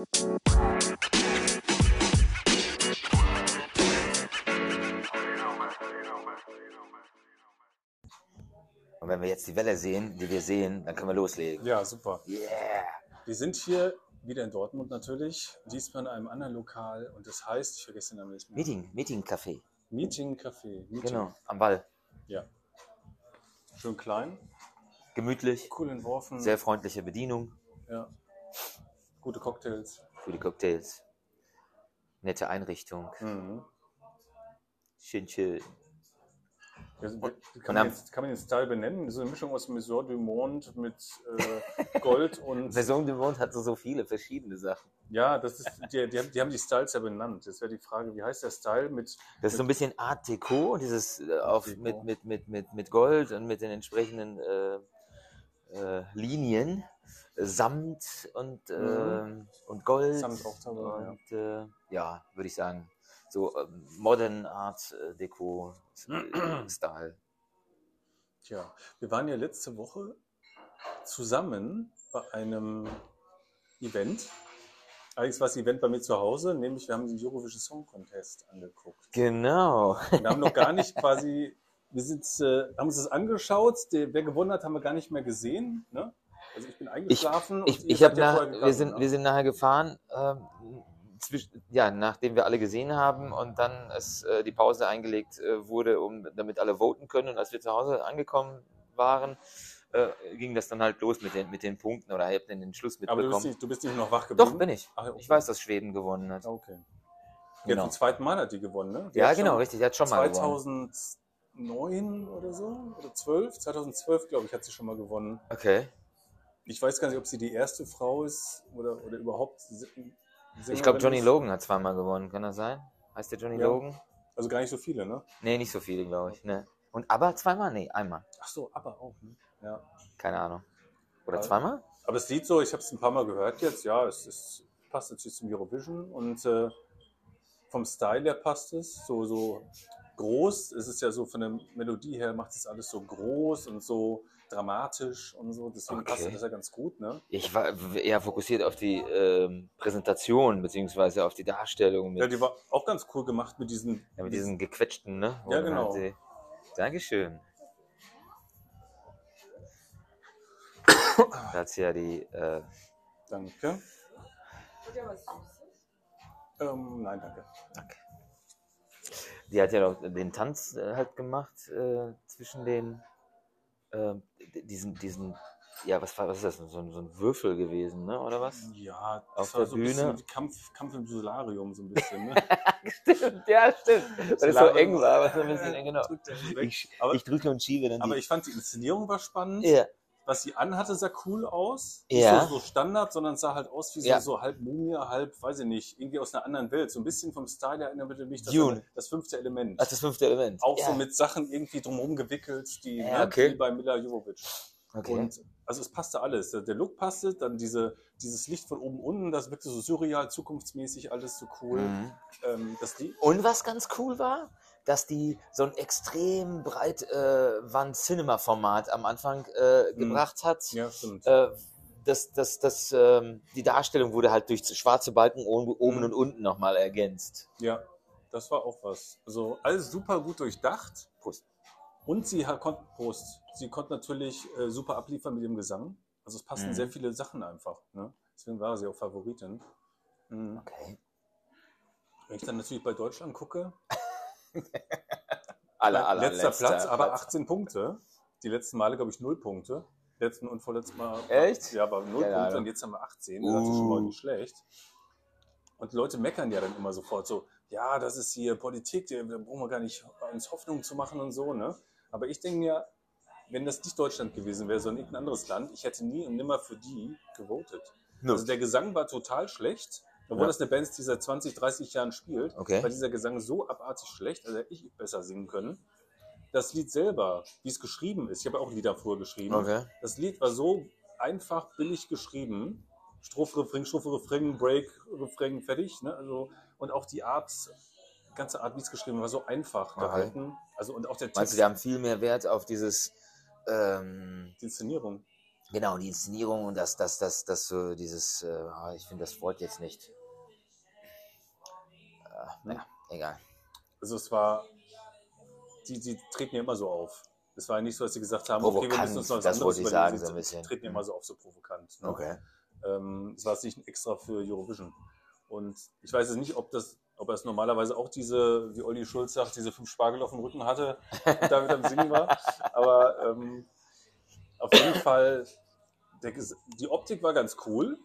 Und wenn wir jetzt die Welle sehen, die wir sehen, dann können wir loslegen. Ja, super. Yeah. Wir sind hier wieder in Dortmund natürlich, diesmal in einem anderen Lokal und das heißt, ich vergesse den Namen jetzt mal. Meeting, Meeting Café. Meeting Café. Meeting. Genau, am Ball. Ja. Schön klein, Gemütlich, cool entworfen. sehr freundliche Bedienung ja. Gute Cocktails. die Cocktails. Nette Einrichtung. Mhm. Schön Und- kann, man jetzt, kann man den Style benennen? So eine Mischung aus Maison du Monde mit äh, Gold und. Maison du Monde hat so, so viele verschiedene Sachen. Ja, das ist, die, die, haben- die haben die Styles ja benannt. Jetzt wäre die Frage, wie heißt der Style mit. Das ist so ein bisschen Art Deco, dieses äh, auf, Deco. mit, mit, mit, mit, mit Gold und mit den entsprechenden äh, äh, Linien. Samt und, äh, und Gold. Samt auch dabei, ja. und äh, ja, würde ich sagen, so ähm, Modern Art äh, Deco äh, Style. Tja, wir waren ja letzte Woche zusammen bei einem Event. Allerdings war das Event bei mir zu Hause, nämlich wir haben den Eurovision Song Contest angeguckt. Genau. Wir haben noch gar nicht quasi, wir sind, äh, haben uns das angeschaut, der, wer gewonnen hat, haben wir gar nicht mehr gesehen. Ne? Also ich bin eingeschlafen. Ich, und ich habe nach, vorher wir sind, ne? wir sind nachher gefahren, zwisch, ja, nachdem wir alle gesehen haben und dann es äh, die Pause eingelegt äh, wurde, um damit alle voten können. Und als wir zu Hause angekommen waren, äh, ging das dann halt los mit den, mit den Punkten oder ihr habt den Schluss Aber du bist, mitbekommen. nicht, du bist nicht noch wach geblieben? Doch, bin ich. Ach, okay. Ich weiß, dass Schweden gewonnen hat. Okay. Genau. zum zweiten Mal hat die gewonnen, ne? Die Ja, genau, richtig. Der hat schon mal gewonnen. 2009 oder so, oder 12, 2012 glaube ich, hat sie schon mal gewonnen. Okay. Ich weiß gar nicht, ob sie die erste Frau ist oder, oder überhaupt Ich glaube, Johnny ist. Logan hat zweimal gewonnen. Kann das sein? Heißt der Johnny Ja. Logan? Also gar nicht so viele, ne? Nee, nicht so viele, glaube ich. Ne. Und aber zweimal? Nee, einmal. Ach so, aber auch. Ne? Ja. Keine Ahnung. Oder Also- zweimal? Aber es sieht so, ich habe es ein paar Mal gehört jetzt, ja, es ist, passt natürlich zum Eurovision und äh, vom Style her passt es. So, so groß, es ist ja so von der Melodie her, macht es alles so groß und so dramatisch und so. Deswegen passt Okay. das ja ganz gut, ne? Ich war eher fokussiert auf die ähm, Präsentation, beziehungsweise auf die Darstellung Ja, die war auch ganz cool gemacht mit diesen. ja, mit diesen gequetschten, ne? Wo Ja, genau. die- Dankeschön. Da hat sie ja die, äh, Danke. Ähm, nein, danke. okay. die hat ja auch den Tanz äh, halt gemacht äh, zwischen den, äh, diesen, diesen, ja, was war, was ist das, so, ein- so ein Würfel gewesen, ne? Oder was? Ja, Auf das war der so ein bisschen Bühne. Kampf, Kampf im Solarium, so ein bisschen, ne? stimmt, ja, stimmt. Weil es so eng war, aber so ein bisschen eng, genau. Ich, ich drücke und schiebe dann Aber die. ich fand die Inszenierung war spannend. ja, Was sie anhatte, sah cool aus. Nicht Ja. so, so Standard, sondern sah halt aus wie so, Ja. so halb Mumie, halb, weiß ich nicht, irgendwie aus einer anderen Welt. So ein bisschen vom Style erinnerte mich das, an das fünfte Element. ach, das fünfte Element. Auch ja. so mit Sachen irgendwie drumherum gewickelt, die, Ja, okay. wie bei Mila Jovovich. Okay. Und also es passte alles. Der der Look passte, dann diese, dieses Licht von oben unten, das wirkte so surreal, zukunftsmäßig, alles so cool. Mhm. Ähm, das Lied, Und was ganz cool war, dass die so ein extrem breit äh, Wand Cinema Format am Anfang äh, gebracht hat. Ja, stimmt. Äh, das, das, das, ähm, die Darstellung wurde halt durch schwarze Balken oben, Mhm. und unten nochmal ergänzt. Ja, das war auch was. Also alles super gut durchdacht. Prost. Und sie hat, kon Prost. Sie konnte natürlich äh, super abliefern mit dem Gesang. Also es passen Mhm. sehr viele Sachen einfach. Ne? Deswegen war sie auch Favoritin. Mhm. Okay. Wenn ich dann natürlich bei Deutschland gucke, Aller, aller, letzter, Platz, aber 18 Punkte. Die letzten Male, glaube ich, 0 Punkte. Letzten und vorletzten Mal. Echt? Ja, aber 0 Keine Punkte Ahnung. und jetzt haben wir 18. Das ist schon mal Uh. nicht schlecht. Und Leute meckern ja dann immer sofort so, ja, das ist hier Politik, da brauchen wir gar nicht uns Hoffnung zu machen und so, ne? Aber ich denke mir, wenn das nicht Deutschland gewesen wäre, sondern irgendein anderes Land, ich hätte nie und nimmer für die gewotet. Nö. Also der Gesang war total schlecht, obwohl Ja. das eine Band ist, die seit 20, 30 Jahren spielt, Okay. war dieser Gesang so abartig schlecht, also hätte ich besser singen können. Das Lied selber, wie es geschrieben ist, ich habe auch Lieder vorher geschrieben, Okay. das Lied war so einfach billig geschrieben. Strophe, Refrain, Strophe, Refrain, Break, Refrain, fertig. Ne? Also, und auch die Art, ganze Art, wie es geschrieben war, so einfach Okay. gehalten. Also, und auch der Meinst du, die haben viel mehr Wert auf dieses, ähm, die Inszenierung. Genau, die Inszenierung und das, das, das, das so dieses, äh, ah, ich finde das Wort jetzt nicht. Äh, naja, egal. Also es war, die, die treten ja immer so auf. Es war ja nicht so, dass sie gesagt haben, okay, wir Provokant, müssen uns noch was das anderes wollte ich sagen, überlegen. so ein Sie bisschen. treten ja immer so auf, so provokant. Ne? Okay. Ähm, es war jetzt nicht extra für Eurovision. Und ich weiß jetzt nicht, ob das, ob er es normalerweise auch diese, wie Olli Schulz sagt, diese fünf Spargel auf dem Rücken hatte und damit am Singen war. Aber ähm, auf jeden Fall, der, die Optik war ganz cool,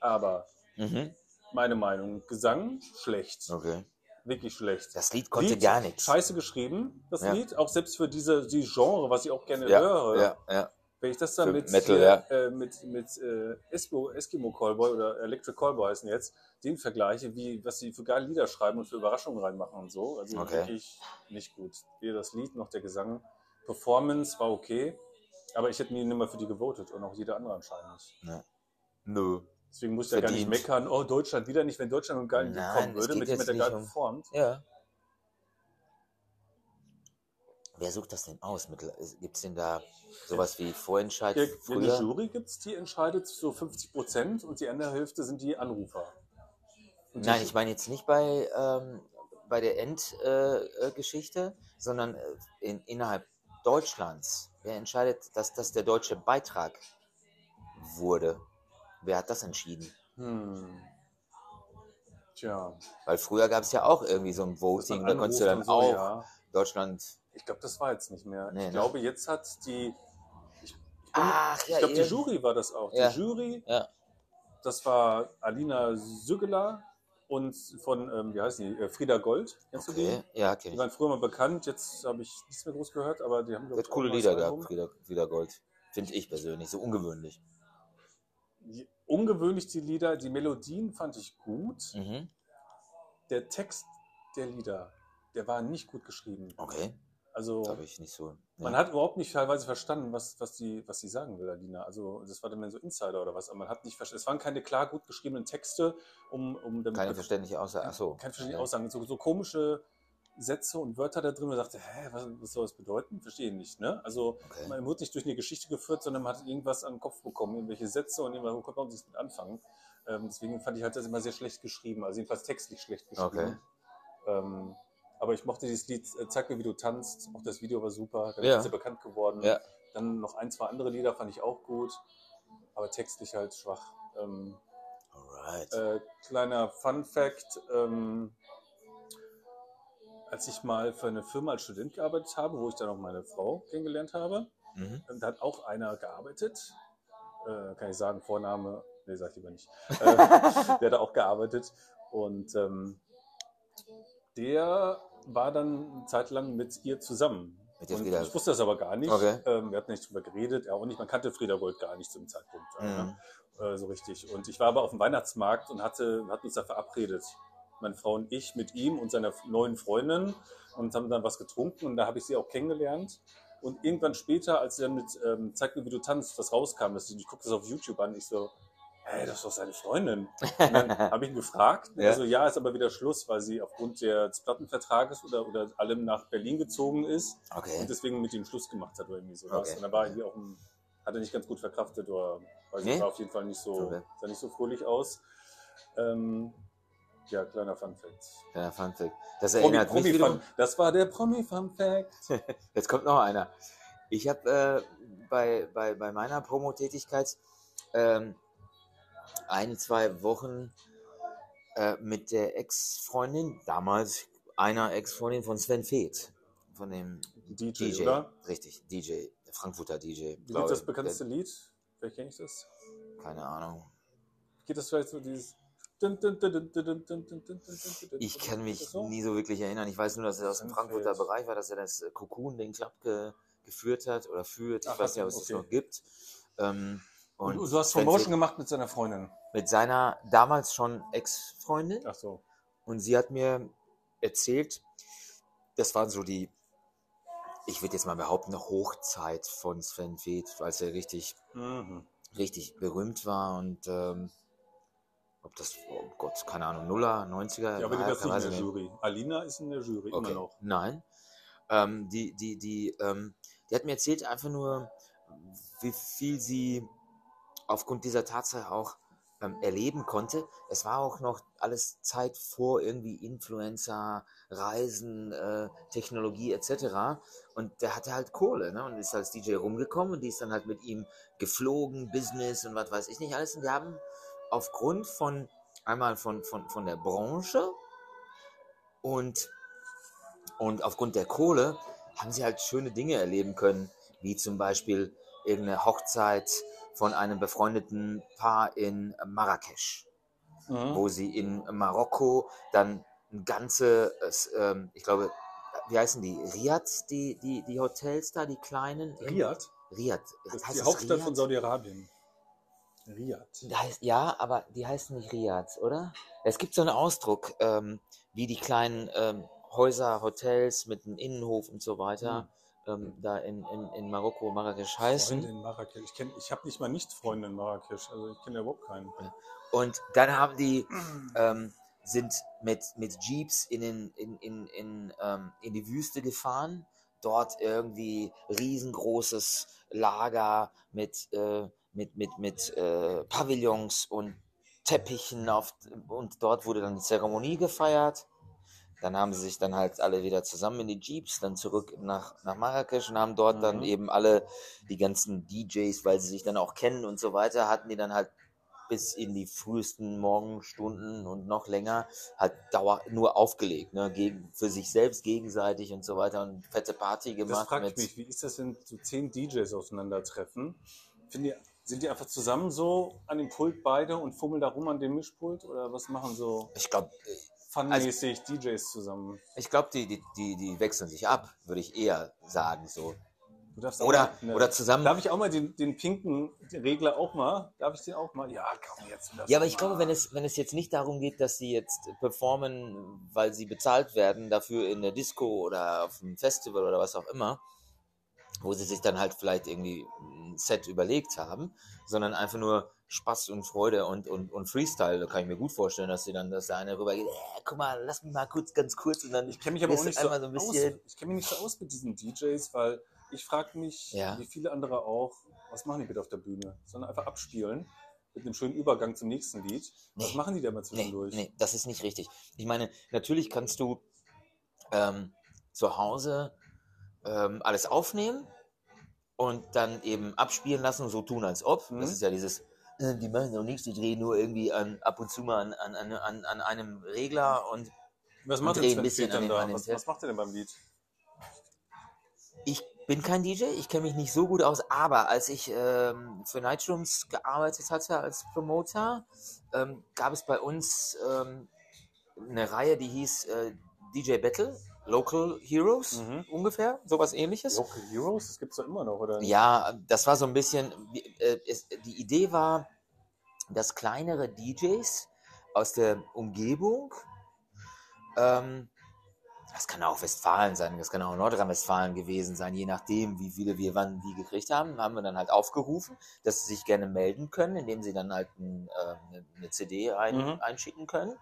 aber Mhm. Meine Meinung, Gesang schlecht. Okay. Wirklich schlecht. Das Lied konnte Lied, gar nichts. Scheiße geschrieben, das Ja. Lied, auch selbst für diese die Genre, was ich auch gerne Ja, höre. ja, ja. Wenn ich das dann Für mit, Metal, hier, ja. äh, mit, mit äh, Eskimo, Eskimo Callboy oder Electric Callboy heißen jetzt, den vergleiche, wie, was sie für geile Lieder schreiben und für Überraschungen reinmachen und so. Also Okay. wirklich nicht gut. Weder das Lied noch der Gesang. Performance war okay, aber ich hätte nie nimmer für die gewotet und auch jeder andere anscheinend nicht. Nö. Deswegen muss ja gar nicht meckern, oh, Deutschland wieder nicht, wenn Deutschland mit einem geilen Nein, kommen würde, mit jemand, der nicht geil um-. Ja. Wer sucht das denn aus? Gibt es denn da sowas wie Vorentscheid Ja, Eine früher? Jury gibt es, die entscheidet so 50 Prozent und die andere Hälfte sind die Anrufer. Und die Nein, ich meine jetzt nicht bei, ähm, bei der Endgeschichte, äh, sondern in, innerhalb Deutschlands. Wer entscheidet, dass das der deutsche Beitrag wurde? Wer hat das entschieden? Hm. Tja, Weil früher gab es ja auch irgendwie so ein Voting, da konntest du dann so, auch ja. Deutschland. Ich glaube, das war jetzt nicht mehr. Nee, ich ne? glaube, jetzt hat die. Ich, ich, Ach, ich glaube, die Jury war das auch. Ja. Die Jury, Ja. das war Alina Süggeler und von, ähm, wie heißt die, äh, Frieda Gold. Kennst du Okay, die? ja, kenn Die waren früher mal bekannt, jetzt habe ich nichts mehr groß gehört, aber die haben, glaub Hat coole Lieder gehabt, wieder, wieder Gold. Finde ich persönlich, so ungewöhnlich. Ungewöhnlich die Lieder, die Melodien fand ich gut. Mhm. Der Text der Lieder, der war nicht gut geschrieben. Okay, Also habe ich nicht so. man nee. hat überhaupt nicht teilweise verstanden, was, was, die, was die sagen will, Alina. Also das war dann so Insider oder was, aber man hat nicht verstanden. Es waren keine klar gut geschriebenen Texte, um, um damit Keine verständliche Aussage. Achso. keine verständliche Aussagen. So, so komische Sätze und Wörter da drin, man dachte, hä, was, was soll das bedeuten? Verstehe ich nicht. Ne? Also Okay. man wird nicht durch eine Geschichte geführt, sondern man hat irgendwas an den Kopf bekommen, irgendwelche Sätze und irgendwas konnte man sich mit anfangen. Ähm, deswegen fand ich halt das immer sehr schlecht geschrieben, also jedenfalls textlich schlecht geschrieben. Okay. Ähm, aber ich mochte dieses Lied, äh, Zeig mir, wie du tanzt. Auch das Video war super, dann Ja. ist er bekannt geworden. Ja. Dann noch ein, zwei andere Lieder fand ich auch gut, aber textlich halt schwach. Ähm, Alright. äh, kleiner Fun Fact: ähm, Als ich mal für eine Firma als Student gearbeitet habe, wo ich dann auch meine Frau kennengelernt habe, Mhm. ähm, da hat auch einer gearbeitet. Äh, kann ich sagen, Vorname, nee, sag ich lieber nicht. Äh, der hat auch gearbeitet. Und ähm, der war dann eine Zeit lang mit ihr zusammen. Mit ich wusste das aber gar nicht. Okay. Ähm, wir hatten nicht drüber geredet, er auch nicht. Man kannte Frieda Gold gar nicht zum Zeitpunkt. Mhm. Äh, so richtig. Und ich war aber auf dem Weihnachtsmarkt und hatte, hatten uns da verabredet. Meine Frau und ich mit ihm und seiner neuen Freundin und haben dann was getrunken und da habe ich sie auch kennengelernt. Und irgendwann später, als sie dann mit ähm, Zeig mir, wie du tanzt, das rauskam, dass ich, ich gucke das auf YouTube an, ich so, hey, das ist doch seine Freundin. Und dann habe ich ihn gefragt, Ja. also ja, ist aber wieder Schluss, weil sie aufgrund des Plattenvertrages oder, oder allem nach Berlin gezogen ist und Okay. deswegen mit ihm Schluss gemacht hat oder irgendwie sowas. Okay. Und dann war irgendwie auch ein, hat er nicht ganz gut verkraftet oder weil sie Nee? sah auf jeden Fall nicht so, Okay. sah nicht so fröhlich aus. Ähm, ja, kleiner Fun Fact. Kleiner Fun Fact. Das Promi, erinnert mich Promi wiederum. Fun, das war der Promi Fun Fact. Jetzt kommt noch einer. Ich habe äh, bei, bei, bei meiner Promo-Tätigkeit ähm, ein, zwei Wochen äh, mit der Ex-Freundin, damals einer Ex-Freundin von Sven Feth, von dem DJ, DJ. oder? Richtig, DJ, der Frankfurter DJ. Wie geht glaube das bekannteste Lied? Vielleicht kenne ich das. Der- Keine Ahnung. Geht das vielleicht so dieses. Ich kann mich nie so wirklich erinnern. Ich weiß nur, dass er aus dem Frankfurter Bereich war, dass er das äh, Cocoon, den Club ge geführt hat oder führt. Ich Ach, weiß ja, ob es okay. das noch gibt. Ähm, und, und du hast Promotion gemacht mit seiner Freundin? Mit seiner damals schon Ex-Freundin. Ach so. Und sie hat mir erzählt, das waren so die, ich würde jetzt mal behaupten, eine Hochzeit von Sven Feth, als er richtig, mhm. richtig berühmt war und. Ähm, ob das, oh Gott, keine Ahnung, Nuller, 90er. Ja, aber die war nicht in der Jury. Alina ist in der Jury Okay. immer noch. Nein. Ähm, die, die, die, ähm, die hat mir erzählt einfach nur, wie viel sie aufgrund dieser Tatsache auch ähm, erleben konnte. Es war auch noch alles Zeit vor irgendwie Influencer, Reisen, äh, Technologie etc. Und der hatte halt Kohle ne? und ist als DJ rumgekommen und die ist dann halt mit ihm geflogen, Business und was weiß ich nicht alles. Und die haben aufgrund von einmal von, von, von der Branche und, und aufgrund der Kohle haben sie halt schöne Dinge erleben können, wie zum Beispiel irgendeine Hochzeit von einem befreundeten Paar in Marrakesch, mhm. wo sie in Marokko dann ein ganze, äh, ich glaube, wie heißen die? Riyadh, die, die, die Hotels da, die kleinen? Riyadh? Riyadh. Das ist die Hauptstadt Riyadh? von Saudi-Arabien. Heißt, ja, aber die heißen nicht Riyadh, oder? Es gibt so einen Ausdruck, ähm, wie die kleinen ähm, Häuser, Hotels mit einem Innenhof und so weiter. Mhm ähm, da in, in, in Marokko, Marrakesch heißen. Freunde in Marrakesch. Ich, kenn, ich habe nicht mal nicht Freunde in Marrakesch. Also ich kenne ja überhaupt keinen. Und dann haben die, ähm, sind mit, mit Jeeps in, den, in, in, in, ähm, in die Wüste gefahren. Dort irgendwie riesengroßes Lager mit, äh, mit, mit, mit äh, Pavillons und Teppichen auf, und dort wurde dann die Zeremonie gefeiert. Dann haben sie sich dann halt alle wieder zusammen in die Jeeps, dann zurück nach, nach Marrakesch und haben dort mhm. dann eben alle die ganzen DJs, weil sie sich dann auch kennen und so weiter, hatten die dann halt bis in die frühesten Morgenstunden und noch länger halt dauer nur aufgelegt, ne, gegen, für sich selbst gegenseitig und so weiter und fette Party gemacht. Das frage ich mich, wie ist das, wenn so zehn DJs aufeinandertreffen? Finden die, sind die einfach zusammen so an dem Pult beide und fummeln da rum an dem Mischpult oder was machen so? Ich glaube, funmäßig also, DJs zusammen. Ich glaube, die, die, die, die wechseln sich ab, würde ich eher sagen. So. Oder, mal, oder zusammen. Darf ich auch mal den, den pinken Regler auch mal? Darf ich den auch mal? Ja, komm jetzt. Ja, aber ich glaube, wenn es, wenn es jetzt nicht darum geht, dass sie jetzt performen, weil sie bezahlt werden, dafür in der Disco oder auf einem Festival oder was auch immer, wo sie sich dann halt vielleicht irgendwie ein Set überlegt haben, sondern einfach nur Spaß und Freude und, und, und Freestyle. Da kann ich mir gut vorstellen, dass sie dann, dass der eine rübergeht, äh, guck mal, lass mich mal kurz, ganz kurz und dann. Ich kenne mich aber auch nicht so, so aus, ich kenne mich nicht so aus mit diesen DJs, weil ich frage mich, ja. wie viele andere auch, was machen die bitte auf der Bühne? Sondern einfach abspielen mit einem schönen Übergang zum nächsten Lied. Nee. Was machen die da mal zwischendurch? Nee, nee, das ist nicht richtig. Ich meine, natürlich kannst du ähm, zu Hause ähm, alles aufnehmen und dann eben abspielen lassen und so tun, als ob. Mhm. Das ist ja dieses äh, die machen auch nichts, die drehen nur irgendwie an, ab und zu mal an, an, an, an einem Regler und, was macht und drehen ein bisschen an dem, da? Was, was macht ihr denn beim Lied? Ich bin kein DJ, ich kenne mich nicht so gut aus, aber als ich ähm, für Nightrooms gearbeitet hatte als Promoter, ähm, gab es bei uns ähm, eine Reihe, die hieß äh, DJ Battle. Local Heroes mhm. ungefähr, sowas ähnliches. Local Heroes, das gibt es doch immer noch, oder? Ja, das war so ein bisschen, äh, es, die Idee war, dass kleinere DJs aus der Umgebung, ähm, das kann auch Westfalen sein, das kann auch Nordrhein-Westfalen gewesen sein, je nachdem, wie viele wir wann wie gekriegt haben, haben wir dann halt aufgerufen, dass sie sich gerne melden können, indem sie dann halt ein, äh, eine CD ein, mhm. einschicken können.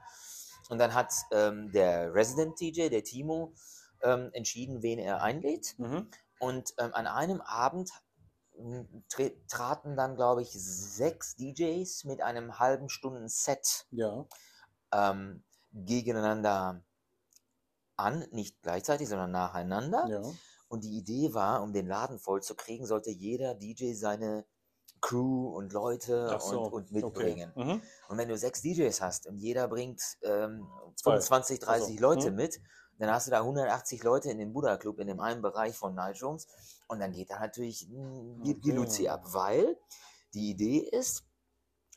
Und dann hat ähm, der Resident DJ, der Timo, ähm, entschieden, wen er einlädt. Mhm. Und ähm, an einem Abend hm, traten dann, glaube ich, sechs DJs mit einem halben Stunden Set ja. ähm, gegeneinander an, nicht gleichzeitig, sondern nacheinander. Ja. Und die Idee war, um den Laden voll zu kriegen, sollte jeder DJ seine Crew und Leute so, und, und, mitbringen. Okay. Mhm. Und wenn du sechs DJs hast und jeder bringt ähm, 25, 30 also, Leute mhm. mit, dann hast du da 180 Leute in dem Buddha Club in dem einen Bereich von Night Rooms und dann geht da natürlich die, die Luzi ab, weil die Idee ist,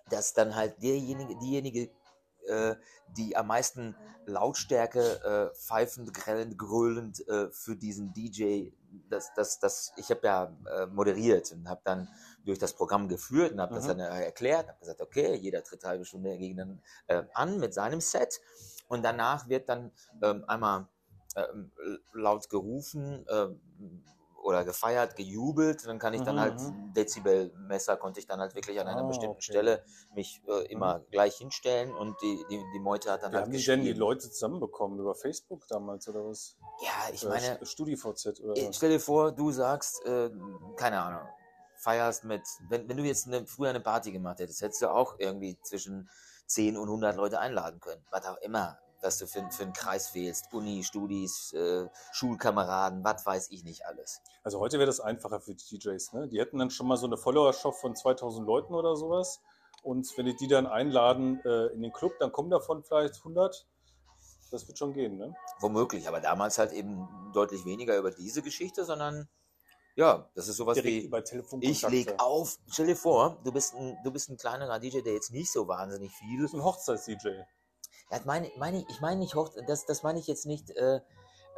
dass dann halt derjenige, diejenige, äh, die am meisten Lautstärke äh, pfeifend, grellend, grölend äh, für diesen DJ, das, das, das, ich habe ja äh, moderiert und habe dann durch das Programm geführt und habe mhm. das dann erklärt, habe gesagt, okay, jeder tritt halbe Stunde gegen äh, an mit seinem Set und danach wird dann ähm, einmal ähm, laut gerufen äh, oder gefeiert, gejubelt, dann kann ich dann halt mhm. halt Dezibelmesser konnte ich dann halt wirklich an einer oh, bestimmten okay. Stelle mich äh, immer mhm. gleich hinstellen und die, die, die Meute hat dann Wie halt haben gespielt. die denn die Leute zusammenbekommen über Facebook damals oder was? Ja, ich meine StudiVZ oder äh, Stell dir vor, du sagst, äh, keine Ahnung, feierst mit, wenn, wenn du jetzt eine, früher eine Party gemacht hättest, hättest du auch irgendwie zwischen 10 und 100 Leute einladen können. Was auch immer, was du für, für einen Kreis wählst. Uni, Studis, äh, Schulkameraden, was weiß ich nicht alles. Also heute wäre das einfacher für die DJs. Ne? Die hätten dann schon mal so eine Followerschaft von 2000 Leuten oder sowas. Und wenn die die dann einladen äh, in den Club, dann kommen davon vielleicht 100. Das wird schon gehen, ne? Womöglich, aber damals halt eben deutlich weniger über diese Geschichte, sondern ja, das ist sowas Direkt wie, über ich leg auf, stell dir vor, du bist ein, du bist ein kleinerer DJ, der jetzt nicht so wahnsinnig viel Das ist ein Hochzeits-DJ. Ja, meine, meine, ich meine nicht, hoch, das, das meine ich jetzt nicht, äh,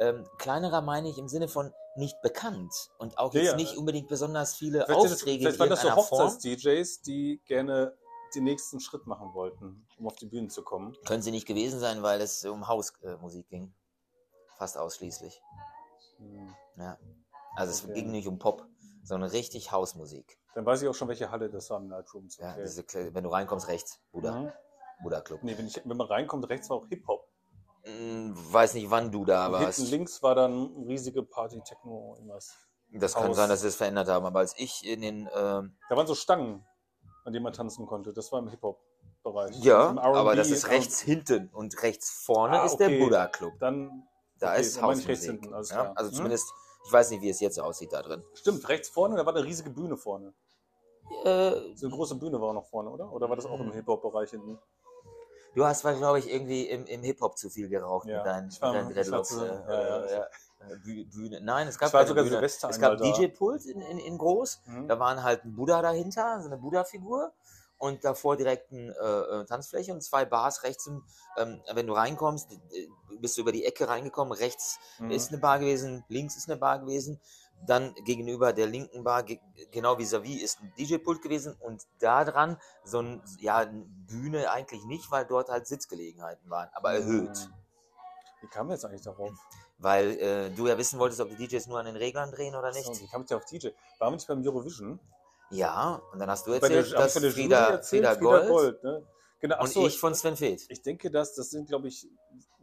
ähm, kleinerer meine ich im Sinne von nicht bekannt und auch Ja, jetzt ja. nicht unbedingt besonders viele Vielleicht, sind das, Aufträge vielleicht waren das so. Hochzeits-DJs, die gerne den nächsten Schritt machen wollten, um auf die Bühne zu kommen. Können sie nicht gewesen sein, weil es um Hausmusik ging. Fast ausschließlich. Hm. Ja. Also es Okay. ging nicht um Pop, sondern richtig Hausmusik. Dann weiß ich auch schon, welche Halle das war im Nightrooms. Ja, Okay. diese, Kle- wenn du reinkommst, rechts, Buddha, Mhm. Buddha Club. Nee, wenn, ich, wenn man reinkommt, rechts war auch Hip-Hop. Hm, weiß nicht, wann du da Und warst. hinten links war dann riesige Party, Techno, irgendwas. Das kann Haus. sein, dass sie es verändert haben, aber als ich in den ähm, Da waren so Stangen, an denen man tanzen konnte. Das war im Hip-Hop-Bereich. Ja, Im aber das ist rechts hinten und rechts vorne Ah, ist der okay. Buddha Club. Dann, Da okay, ist Hausmusik. hinten, alles ja? Also Hm? zumindest, ich weiß nicht, wie es jetzt aussieht da drin. stimmt, rechts vorne, da war eine riesige Bühne vorne. Äh, So eine große Bühne war noch vorne, oder? Oder war das auch im Hm. Hip-Hop-Bereich hinten? du hast, glaube ich, irgendwie im, im Hip-Hop zu viel geraucht Ja, mit deinen, war- mit deinen Dreadlocks. zu- äh, ja, ja. äh, äh, Bühne. Nein, es gab sogar Bühne. Silvester Es gab. DJ-Pult in, in, in groß. Mhm. Da waren halt ein Buddha dahinter, so eine Buddha-Figur. Und davor direkt eine äh, äh, Tanzfläche und zwei Bars rechts. Ähm, wenn du reinkommst, bist du über die Ecke reingekommen. Rechts Mhm. ist eine Bar gewesen, links ist eine Bar gewesen. Dann gegenüber der linken Bar, ge genau vis-à-vis, ist ein DJ-Pult gewesen. Und da dran so ein, ja, eine Bühne eigentlich nicht, weil dort halt Sitzgelegenheiten waren, aber erhöht. Mhm. Wie kam wir jetzt eigentlich darauf? Weil äh, du ja wissen wolltest, ob die DJs nur an den Reglern drehen oder nicht. So, wie kam ich da auf DJ? Waren wir nicht beim Eurovision? Ja, und dann hast du der, erzählt, ich dass von der Frieda, erzählt? Frieda Gold, ne? Genau, ach und so, ich von Sven Feth. Ich denke, dass das sind, glaube ich,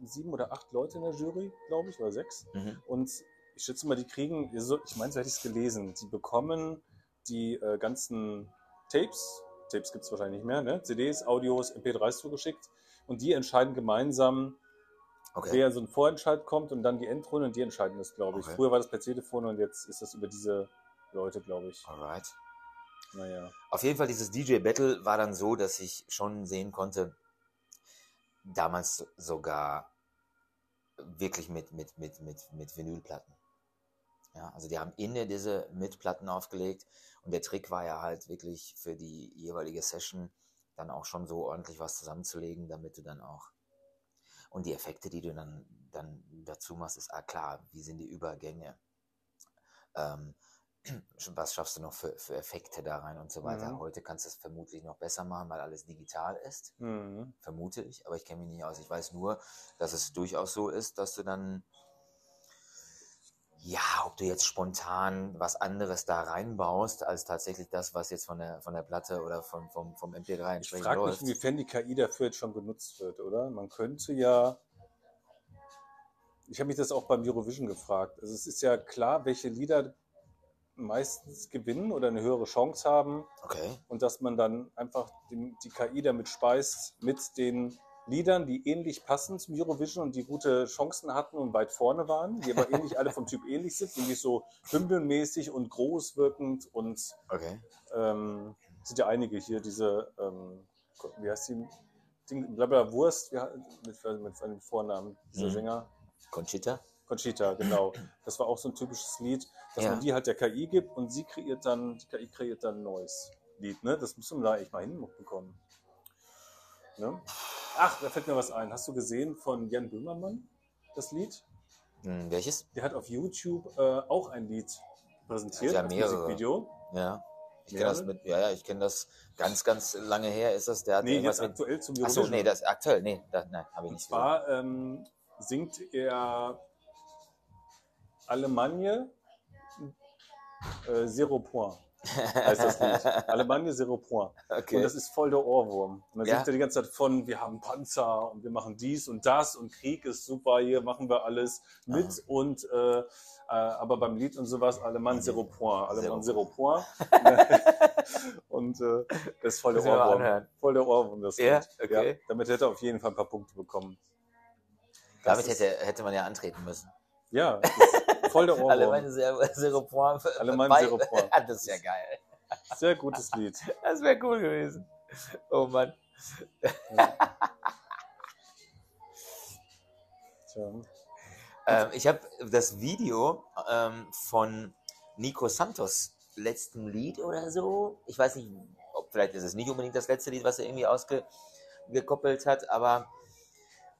sieben oder acht Leute in der Jury, glaube ich, oder sechs. Mhm. Und ich schätze mal, die kriegen, ich meine, so hätte ich es gelesen, die bekommen die äh, ganzen Tapes, Tapes gibt es wahrscheinlich nicht mehr, ne? CDs, Audios, MP3s zugeschickt und die entscheiden gemeinsam, Okay. wer so ein Vorentscheid kommt und dann die Endrunde und die entscheiden das, glaube ich. Okay. Früher war das per Telefon und jetzt ist das über diese Leute, glaube ich. Alright. Naja. Auf jeden Fall, dieses DJ-Battle war dann so, dass ich schon sehen konnte, damals sogar wirklich mit, mit, mit, mit, mit Vinylplatten. Ja, also die haben innen diese mit Platten aufgelegt und der Trick war ja halt wirklich für die jeweilige Session dann auch schon so ordentlich was zusammenzulegen, damit du dann auch und die Effekte, die du dann, dann dazu machst, ist ah, klar, wie sind die Übergänge? Ähm, was schaffst du noch für, für Effekte da rein und so weiter. Mhm. Heute kannst du es vermutlich noch besser machen, weil alles digital ist, Mhm. vermute ich, aber ich kenne mich nicht aus. Ich weiß nur, dass es durchaus so ist, dass du dann, ja, ob du jetzt spontan was anderes da reinbaust, als tatsächlich das, was jetzt von der, von der Platte oder vom, vom, vom MP3 Ich entsprechend frage mich, inwiefern die KI dafür jetzt schon genutzt wird, oder? Man könnte ja. Ich habe mich das auch beim Eurovision gefragt. Also es ist ja klar, welche Lieder meistens gewinnen oder eine höhere Chance haben Okay. und dass man dann einfach die, die KI damit speist mit den Liedern, die ähnlich passen zum Eurovision und die gute Chancen hatten und weit vorne waren, die aber ähnlich alle vom Typ ähnlich sind, nämlich so hymnenmäßig und groß wirkend und Okay. ähm, sind ja einige hier, diese, ähm, wie heißt die, Ding, Blabla Wurst, wie, mit, mit einem Vornamen, dieser Mhm. Sänger, Conchita? Conchita, genau. Das war auch so ein typisches Lied, dass Ja. man die halt der KI gibt und sie kreiert dann, die KI kreiert dann ein neues Lied, ne? Das müssen wir da echt mal hinbekommen. Ne? Ach, da fällt mir was ein. Hast du gesehen von Jan Böhmermann das Lied? Hm, welches? Der hat auf YouTube äh, auch ein Lied präsentiert, Ja, als mehrere. Musikvideo. Ja. Ich kenne das mit, ja, ja, ich kenne das ganz, ganz lange her. Ist das, der hat Nee, irgendwas jetzt mit. aktuell zum Achso, nee, das aktuell, nee, das, nein, habe ich Und nicht. zwar ähm, singt er Allemagne äh, Zero Point. heißt das Lied. Allemagne Zero Point. Okay. Und das ist voll der Ohrwurm. Und dann Ja. singt er die ganze Zeit von, wir haben Panzer und wir machen dies und das und Krieg ist super, hier machen wir alles mit Aha. und äh, äh, aber beim Lied und sowas, Allemand Zero Point, Allemand Zero Point. und äh, das ist voll der Ohrwurm. Voll der Ohrwurm, das Ja, Lied. okay. damit hätte er auf jeden Fall ein paar Punkte bekommen. Das Damit hätte, hätte man ja antreten müssen. Ja, das voll der Alle Ohrwurm. meine Zero, Point. Alle meine Zero Point. Das ist ja geil. Sehr gutes Lied. Das wäre cool gewesen. Oh Mann. Tja. Ähm, ich habe das Video ähm, von Nico Santos letzten Lied oder so. Ich weiß nicht, ob vielleicht ist es nicht unbedingt das letzte Lied, was er irgendwie ausgekoppelt hat, aber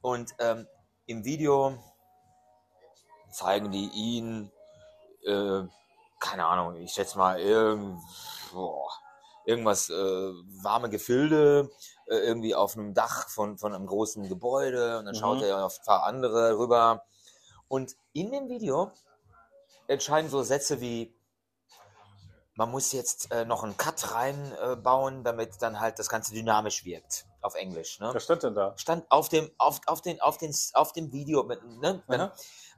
und ähm, im Video zeigen die ihn, äh, keine Ahnung, ich schätze mal irgend, boah, irgendwas äh, warme Gefilde äh, irgendwie auf einem Dach von, von einem großen Gebäude und dann schaut Mhm. er auf ein paar andere rüber und in dem Video entscheiden so Sätze wie, man muss jetzt äh, noch einen Cut reinbauen, äh, damit dann halt das Ganze dynamisch wirkt. Auf Englisch. Ne? Was stand denn da? Stand auf dem, auf, auf den, auf den, auf dem Video. Mit, ne? Aha.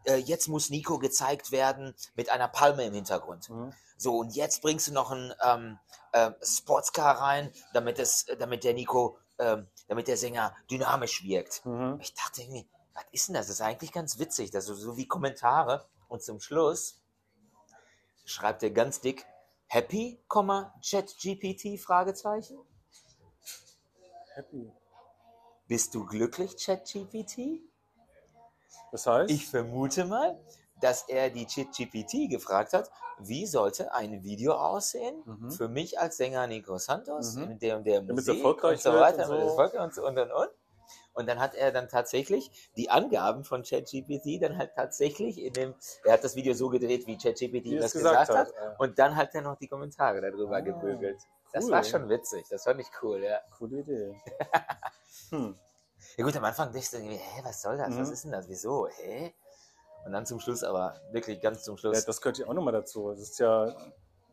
Äh, jetzt muss Nico gezeigt werden mit einer Palme im Hintergrund. Mhm. So, und jetzt bringst du noch einen ähm, ähm, Sportscar rein, damit, es, damit der Nico, ähm, damit der Sänger dynamisch wirkt. Mhm. Ich dachte irgendwie, was ist denn das? Das ist eigentlich ganz witzig, das so wie Kommentare. Und zum Schluss schreibt er ganz dick, Happy, ChatGPT, Fragezeichen. Happy. Bist du glücklich, ChatGPT? Das heißt? Ich vermute mal, dass er die ChatGPT gefragt hat, wie sollte ein Video aussehen Mhm. für mich als Sänger Nico Santos Mhm. in der und der Musik erfolgreich und so weiter und so. und so und und und. Und dann hat er dann tatsächlich die Angaben von ChatGPT dann halt tatsächlich in dem, er hat das Video so gedreht, wie ChatGPT das es gesagt, gesagt hat. hat. Und dann hat er noch die Kommentare darüber Ah, gebügelt. Das cool. war schon witzig, das fand ich cool, ja. Coole Idee. Hm. Ja gut, am Anfang dachte ich, irgendwie, hä, was soll das? Was Mhm. ist denn das? Wieso? Hä? Und dann zum Schluss aber, wirklich ganz zum Schluss. Ja, das gehört ja auch nochmal dazu. Das ist ja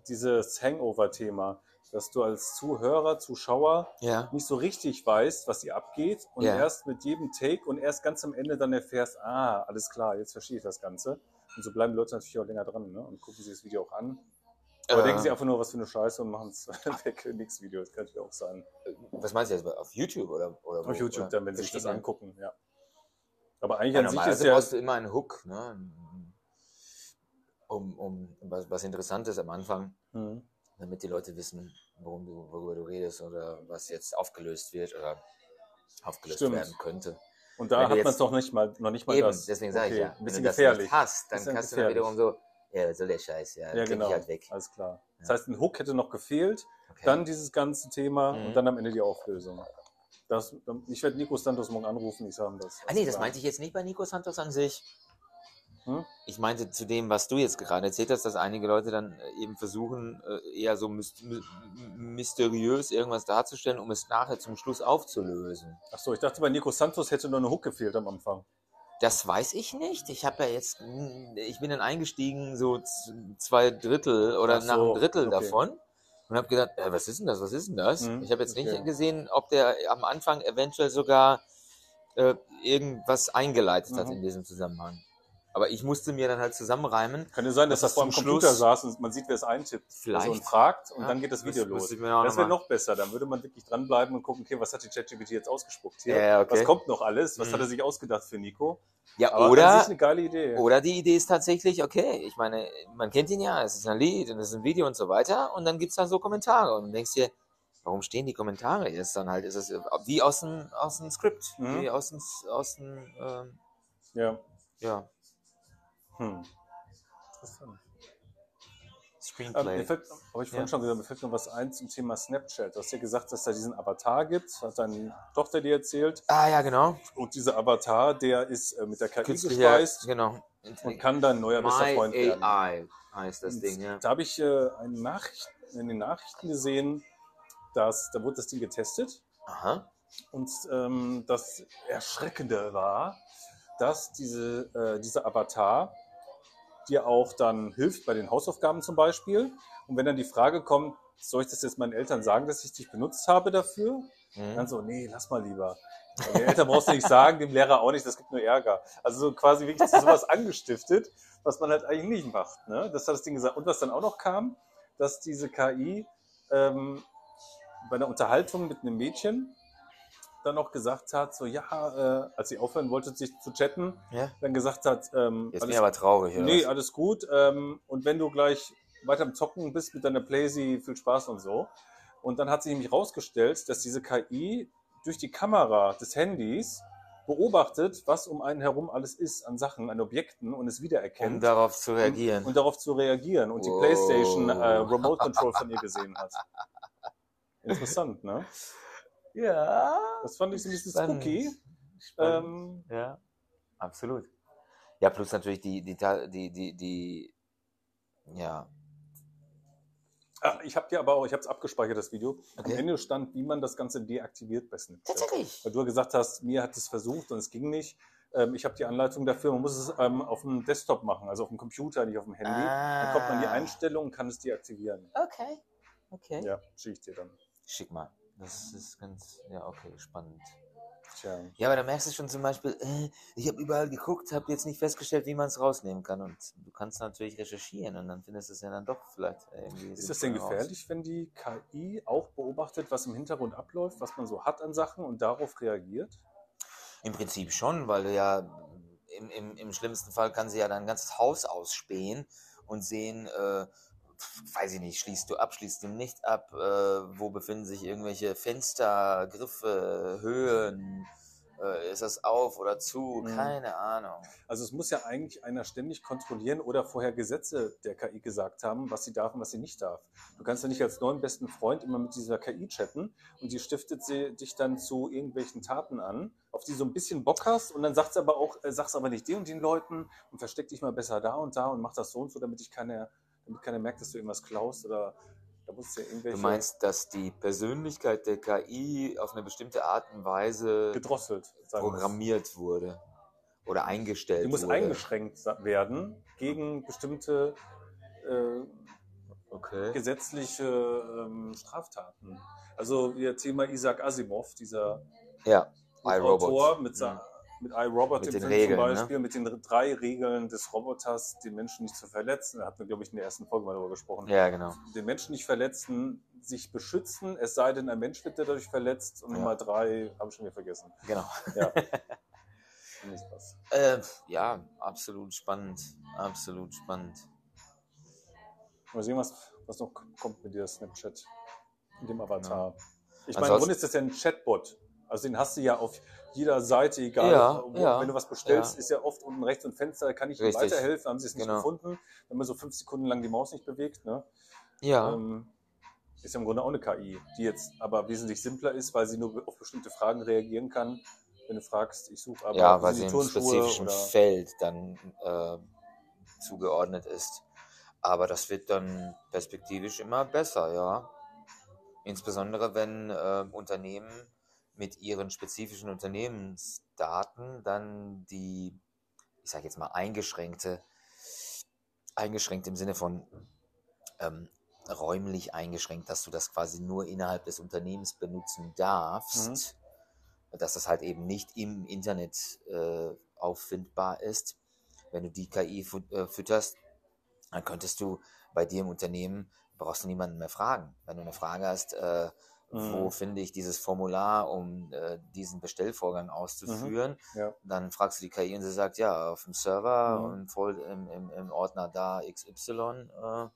dieses Hangover-Thema, dass du als Zuhörer, Zuschauer ja. nicht so richtig weißt, was hier abgeht und Ja. erst mit jedem Take und erst ganz am Ende dann erfährst, ah, alles klar, jetzt verstehe ich das Ganze. Und so bleiben Leute natürlich auch länger dran ne? und gucken sich das Video auch an. Aber Äh, denken sie einfach nur, was für eine Scheiße und machen es weg. Nix Video, das kann natürlich auch sein. Was meinst du jetzt? Auf YouTube oder? oder wo? Auf YouTube Oder dann, wenn sie sich das angucken, ja. Aber eigentlich Ja, an sich ist ja. brauchst du immer einen Hook, ne? Um, um was, was Interessantes am Anfang, Hm. damit die Leute wissen, worum du, worüber du redest oder was jetzt aufgelöst wird oder aufgelöst Stimmt. werden könnte. Und da hat man es noch nicht mal, noch nicht mal Eben, das. deswegen sage ich Okay, ja, Ein wenn du das gefährlich. nicht hast, dann kannst du dann gefährlich. wiederum so, ja, soll der Scheiß, ja, Ja, genau. ich halt weg. Alles klar. Das Ja. heißt, ein Hook hätte noch gefehlt, Okay. dann dieses ganze Thema Mhm. und dann am Ende die Auflösung. Das, ich werde Nico Santos morgen anrufen, ich sage ihm das. Ah nee, das meinte ich jetzt nicht bei Nico Santos an sich. Hm? Ich meinte zu dem, was du jetzt gerade erzählt hast, dass einige Leute dann äh, eben versuchen, äh, eher so mys my- mysteriös irgendwas darzustellen, um es nachher zum Schluss aufzulösen. Achso, ich dachte, bei Nico Santos hätte nur eine Hook gefehlt am Anfang. Das weiß ich nicht. Ich habe ja jetzt, ich bin dann eingestiegen, so zwei Drittel oder so, nach einem Drittel okay. davon und habe gedacht, äh, was ist denn das, was ist denn das? Mhm, ich habe jetzt okay. nicht gesehen, ob der am Anfang eventuell sogar äh, irgendwas eingeleitet hat Mhm. in diesem Zusammenhang. Aber ich musste mir dann halt zusammenreimen. Kann ja sein, dass Das vor dem Computer Schluss- saß und man sieht, wer es eintippt. Vielleicht. Also und fragt und Ja, dann geht das Video los. Das wäre noch besser. Dann würde man wirklich dranbleiben und gucken, okay, was hat die ChatGPT jetzt ausgespuckt hier? Ja, okay. Was kommt noch alles? Was Mhm. hat er sich ausgedacht für Nico? Ja, Aber oder, eine geile Idee. oder die Idee ist tatsächlich, okay, ich meine, man kennt ihn ja, es ist ein Lied und es ist ein Video und so weiter und dann gibt's da so Kommentare und du denkst dir, warum stehen die Kommentare jetzt dann halt? Ist es wie aus dem, aus dem Skript, Mhm. wie aus dem, aus dem ähm, Ja. ja, Hm. Interessant. Ähm, Screenplay. mir fällt, habe ich vorhin Ja. schon gesagt, mir fällt noch was ein zum Thema Snapchat. Du hast ja gesagt, dass da diesen Avatar gibt, hat deine Tochter dir erzählt. ah ja, genau. Und dieser Avatar, der ist äh, mit der KI Künstlicher, gespeist genau. und kann dein neuer bester My Freund werden. AI heißt das Und Ding, ja. Da habe ich äh, eine Nachricht, in den Nachrichten gesehen, dass da wurde das Ding getestet Aha. und ähm, das Erschreckende war, dass diese, äh, dieser Avatar dir auch dann hilft bei den Hausaufgaben zum Beispiel. Und wenn dann die Frage kommt, soll ich das jetzt meinen Eltern sagen, dass ich dich benutzt habe dafür? Mhm. Dann so, nee, lass mal lieber. Den Eltern brauchst du nicht sagen, dem Lehrer auch nicht, das gibt nur Ärger. Also so quasi wirklich sowas angestiftet, was man halt eigentlich nicht macht. Ne? Das hat das Ding gesagt. Und was dann auch noch kam, dass diese KI ähm, bei einer Unterhaltung mit einem Mädchen dann noch gesagt hat, so ja, äh, als sie aufhören wollte, sich zu chatten, Ja. dann gesagt hat, ähm, Jetzt bin alles, ich aber traurig. oder nee, was? alles gut. Ähm, und wenn du gleich weiter am Zocken bist mit deiner Playsee, viel Spaß und so. Und dann hat sich nämlich rausgestellt, dass diese KI durch die Kamera des Handys beobachtet, was um einen herum alles ist an Sachen, an Objekten und es um wiedererkennt. darauf zu reagieren. Und, und darauf zu reagieren und die Wow. PlayStation äh, Remote Control von ihr gesehen hat. Interessant, ne? Ja. Das fand ich so ein bisschen Spannend. spooky. Spannend. Ähm, Ja, absolut. Ja, plus natürlich die, die, die, die, die, ja, ah, ich habe dir aber auch, ich habe es abgespeichert, das Video. Okay. Am Ende stand, wie man das Ganze deaktiviert bei Snapchat. tatsächlich. Weil du ja gesagt hast, mir hat es versucht und es ging nicht. Ähm, ich habe die Anleitung dafür, man muss es ähm, auf dem Desktop machen, also auf dem Computer, nicht auf dem Handy. Dann kommt man in die Ah. Einstellungen und kann es deaktivieren. Okay, okay. Ja, schicke ich dir dann. Schick mal. Das ist ganz, ja, okay, spannend. Tja. Ja, aber da merkst du schon zum Beispiel, äh, ich habe überall geguckt, habe jetzt nicht festgestellt, wie man es rausnehmen kann. Und du kannst natürlich recherchieren und dann findest du es ja dann doch vielleicht irgendwie. Ist das denn sinnvoll raus. gefährlich, wenn die KI auch beobachtet, was im Hintergrund abläuft, was man so hat an Sachen und darauf reagiert? Im Prinzip schon, weil ja im, im, im schlimmsten Fall kann sie ja dein ganzes Haus ausspähen und sehen, äh, weiß ich nicht, schließt du ab, schließt du nicht ab, äh, wo befinden sich irgendwelche Fenster, Griffe, Höhen, äh, ist das auf oder zu, Mhm. keine Ahnung. Also es muss ja eigentlich einer ständig kontrollieren oder vorher Gesetze der KI gesagt haben, was sie darf und was sie nicht darf. Du kannst ja nicht als neuen besten Freund immer mit dieser KI chatten und die stiftet sie dich dann zu irgendwelchen Taten an, auf die du so ein bisschen Bock hast und dann sagt sie aber auch, äh, sag's aber nicht den und den Leuten und versteck dich mal besser da und da und mach das so und so, damit ich keiner, damit keiner merkt, dass du irgendwas klaust oder da muss es ja irgendwelche Du meinst, dass die Persönlichkeit der KI auf eine bestimmte Art und Weise gedrosselt sein muss. programmiert wurde oder eingestellt Die muss wurde? eingeschränkt werden gegen bestimmte äh, Okay. gesetzliche ähm, Straftaten. Also ihr Thema Isaac Asimov, dieser Ja. Autor mit, Mhm. Mit iRobot Mit im den Film Regeln, zum ne? Beispiel, mit den drei Regeln des Roboters, den Menschen nicht zu verletzen. Da hatten wir, glaube ich, in der ersten Folge mal darüber gesprochen. Ja, genau. Den Menschen nicht verletzen, sich beschützen, es sei denn, ein Mensch wird dadurch verletzt. Und Ja. Nummer drei, habe ich schon wieder vergessen. Genau. Ja. Äh, ja, absolut spannend. Absolut spannend. Mal sehen, was, was noch kommt mit dir, Snapchat, mit dem Avatar. Ich meine, im Grunde ist das ja ein Chatbot. Also den hast du ja auf jeder Seite, egal Ja, wo, ja, wenn du was bestellst, ja. ist ja oft unten rechts ein Fenster, kann ich Ihnen weiterhelfen, haben sie es nicht Genau. gefunden, wenn man so fünf Sekunden lang die Maus nicht bewegt. Ne? Ja, Ähm, ist ja im Grunde auch eine KI, die jetzt aber wesentlich simpler ist, weil sie nur auf bestimmte Fragen reagieren kann. Wenn du fragst, ich suche aber ja weil sie im spezifischen oder Feld dann äh, zugeordnet ist. Aber das wird dann perspektivisch immer besser, ja. Insbesondere wenn äh, Unternehmen mit ihren spezifischen Unternehmensdaten dann die, ich sage jetzt mal, eingeschränkte, eingeschränkt im Sinne von ähm, räumlich eingeschränkt, dass du das quasi nur innerhalb des Unternehmens benutzen darfst, dass das halt eben nicht im Internet äh, auffindbar ist. Wenn du die KI fü- äh, fütterst, dann könntest du bei dir im Unternehmen, brauchst du niemanden mehr fragen. Wenn du eine Frage hast, äh, wo Mhm. finde ich dieses Formular, um äh, diesen Bestellvorgang auszuführen, ja. dann fragst du die KI und sie sagt, ja, auf dem Server Mhm. im, im, im Ordner da XY äh,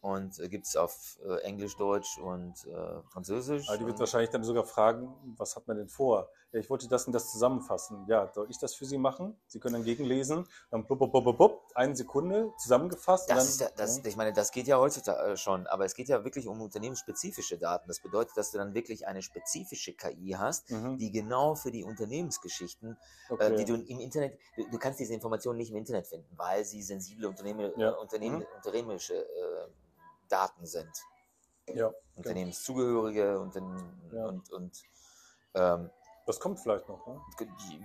und äh, gibt es auf äh, Englisch, Deutsch und äh, Französisch. Aber die wird wahrscheinlich dann sogar fragen, was hat man denn vor? Ja, ich wollte das und das zusammenfassen. Ja, soll ich das für Sie machen? Sie können dann gegenlesen. Dann blub, blub, blub, blub, eine Sekunde zusammengefasst. das dann, ja, das, ja. ich meine, das geht ja heutzutage äh, schon, aber es geht ja wirklich um unternehmensspezifische Daten. Das bedeutet, dass du dann wirklich eine spezifische KI hast, Mhm, die genau für die Unternehmensgeschichten äh, okay. die du im Internet, du, du kannst diese Informationen nicht im Internet finden, weil sie sensible Unternehmen, Ja. äh, Unternehmen, Mhm. unternehmerische äh, Daten sind. ja. Unternehmenszugehörige und, Ja. und, und ähm, Das kommt vielleicht noch. Ne?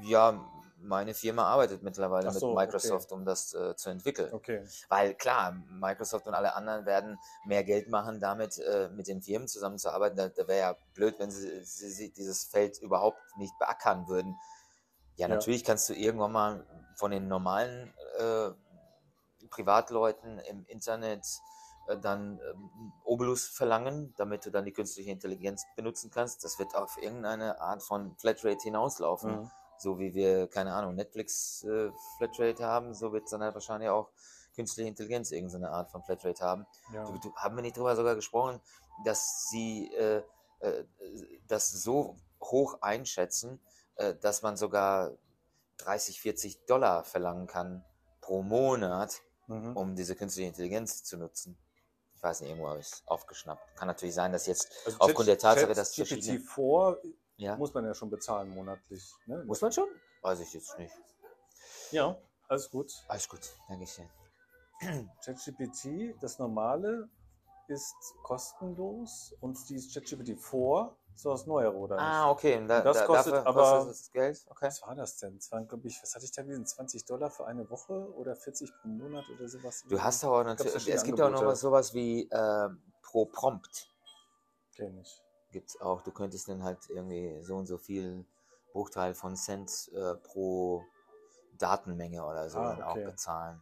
ja, meine Firma arbeitet mittlerweile so, mit Microsoft, um das äh, zu entwickeln. Okay. Weil klar, Microsoft und alle anderen werden mehr Geld machen, damit äh, mit den Firmen zusammenzuarbeiten. Da, da wäre ja blöd, wenn sie, sie, sie dieses Feld überhaupt nicht beackern würden. Ja, Ja. natürlich kannst du irgendwann mal von den normalen äh, Privatleuten im Internet dann ähm, Obolus verlangen, damit du dann die künstliche Intelligenz benutzen kannst. Das wird auf irgendeine Art von Flatrate hinauslaufen. Mhm. So wie wir, keine Ahnung, Netflix äh, Flatrate haben, so wird es dann halt wahrscheinlich auch künstliche Intelligenz irgendeine Art von Flatrate haben. Ja. Du, du, haben wir nicht drüber sogar gesprochen, dass sie äh, äh, das so hoch einschätzen, äh, dass man sogar 30, 40 Dollar verlangen kann pro Monat, Mhm. um diese künstliche Intelligenz zu nutzen. Ich weiß nicht, irgendwo habe ich es aufgeschnappt. Kann natürlich sein, dass jetzt Also aufgrund der Tatsache, Chat- dass verschiedene... GPT-4 Ja, muss man ja schon bezahlen monatlich. Ne? muss man schon? Weiß ich jetzt nicht. Ja, alles gut. Alles gut, Dankeschön. ChatGPT, das normale, ist kostenlos und dieses ChatGPT 4 so das Neuere, oder Ah, okay. Da, Das da, kostet dafür, aber- was ist das Geld? Okay. Was war das denn? Das waren, glaube ich, was hatte ich da gelesen? 20 Dollar für eine Woche oder 40 pro Monat oder sowas? Du hast aber natürlich, es gibt auch noch Angebote. was, sowas wie äh, pro Prompt. Kenn ich. Gibt's auch. Du könntest dann halt irgendwie so und so viel Bruchteil von Cent äh, pro Datenmenge oder so Ah, dann okay. auch bezahlen.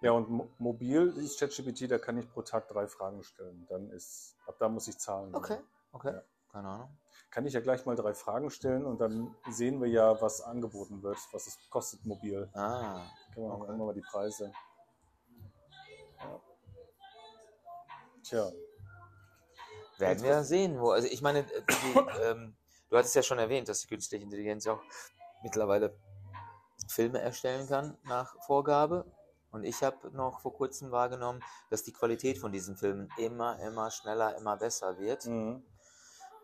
Ja, und mo mobil ist ChatGPT, da kann ich pro Tag drei Fragen stellen. Dann ist, ab da muss ich zahlen. Okay, okay. Ja. Keine Ahnung. Kann ich ja gleich mal drei Fragen stellen und dann sehen wir ja, was angeboten wird, was es kostet mobil. Ah, Können wir Okay. okay. mal die Preise. Ja. Tja, werden wir sehen. Wo, also ich meine, äh, die, ähm, du hattest ja schon erwähnt, dass die künstliche Intelligenz auch mittlerweile Filme erstellen kann nach Vorgabe. Und ich habe noch vor kurzem wahrgenommen, dass die Qualität von diesen Filmen immer, immer schneller, immer besser wird. mhm.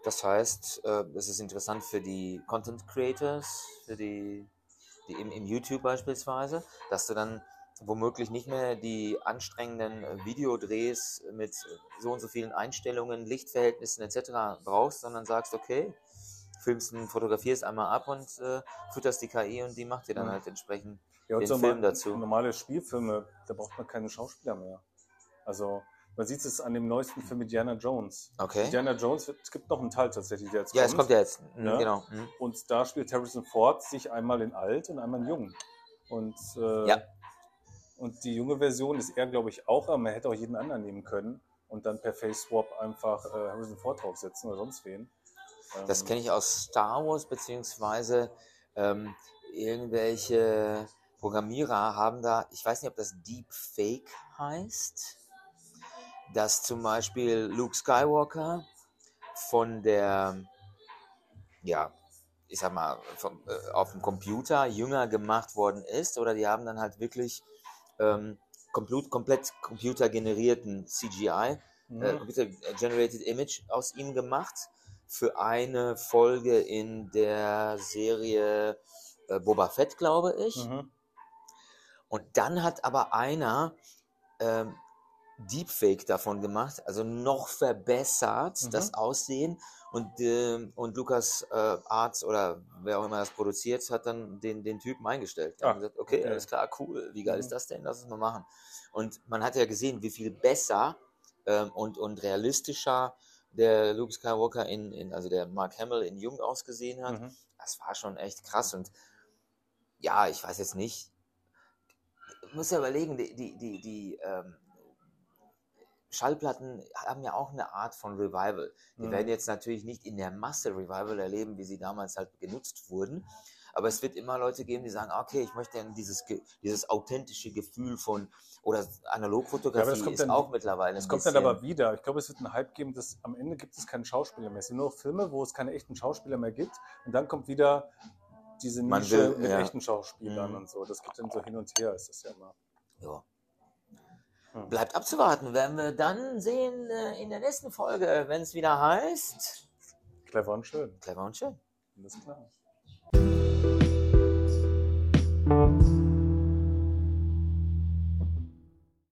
Das heißt, äh, es ist interessant für die Content Creators, für die, die im, im YouTube beispielsweise, dass du dann womöglich nicht mehr die anstrengenden äh, Videodrehs mit so und so vielen Einstellungen, Lichtverhältnissen etc. brauchst, sondern sagst, okay, filmst und fotografierst einmal ab und äh, fütterst die KI und die macht dir dann Mhm. halt entsprechend. ja, Den Film mal- dazu. normale Spielfilme, da braucht man keine Schauspieler mehr. Also, man sieht es an dem neuesten Film Indiana Jones. Okay. Indiana Jones, es gibt noch einen Teil tatsächlich, der jetzt Ja, kommt. es kommt ja jetzt. Mhm, Ja. Genau. Mhm. Und da spielt Harrison Ford sich einmal in alt und einmal in jung. Und, äh, Ja. und die junge Version ist er, glaube ich, auch, aber man hätte auch jeden anderen nehmen können und dann per Face Swap einfach äh, Harrison Ford draufsetzen oder sonst wen. Ähm, Das kenne ich aus Star Wars, beziehungsweise ähm, irgendwelche Programmierer haben da, ich weiß nicht, ob das Deepfake heißt, dass zum Beispiel Luke Skywalker von der, ja, ich sag mal, vom, äh, auf dem Computer jünger gemacht worden ist, oder die haben dann halt wirklich ähm, komplett, komplett computergenerierten CGI mhm. äh, Computer Generated Image aus ihm gemacht für eine Folge in der Serie äh, Boba Fett, glaube ich. Mhm. Und dann hat aber einer ähm, Deepfake davon gemacht, also noch verbessert Mhm. das Aussehen. Und, ähm, und Lukas äh, Arzt oder wer auch immer das produziert, hat dann den, den Typen eingestellt. Ah, gesagt, okay, okay. alles klar, cool, wie geil Mhm. ist das denn? Lass es mal machen. Und man hat ja gesehen, wie viel besser ähm, und, und realistischer der Luke Skywalker in, in, also der Mark Hamill in Jung ausgesehen hat. Mhm. Das war schon echt krass. Und ja, ich weiß jetzt nicht. Ich muss ja überlegen, die, die, die, die ähm, Schallplatten haben ja auch eine Art von Revival. Die Mhm. werden jetzt natürlich nicht in der Masse Revival erleben, wie sie damals halt genutzt wurden. Aber es wird immer Leute geben, die sagen, okay, ich möchte dann dieses, dieses authentische Gefühl von, oder Analogfotografie Ja, aber das kommt ist dann- auch mittlerweile Es kommt dann aber wieder. Ich glaube, es wird einen Hype geben, dass am Ende gibt es keinen Schauspieler mehr. Es sind nur Filme, wo es keine echten Schauspieler mehr gibt. Und dann kommt wieder diese Nische will, mit ja. echten Schauspielern Mhm. und so. Das geht dann so hin und her, ist das ja immer. Ja. Bleibt abzuwarten. Werden wir dann sehen äh, in der nächsten Folge, wenn es wieder heißt. Clever und schön. Clever und schön. Alles klar.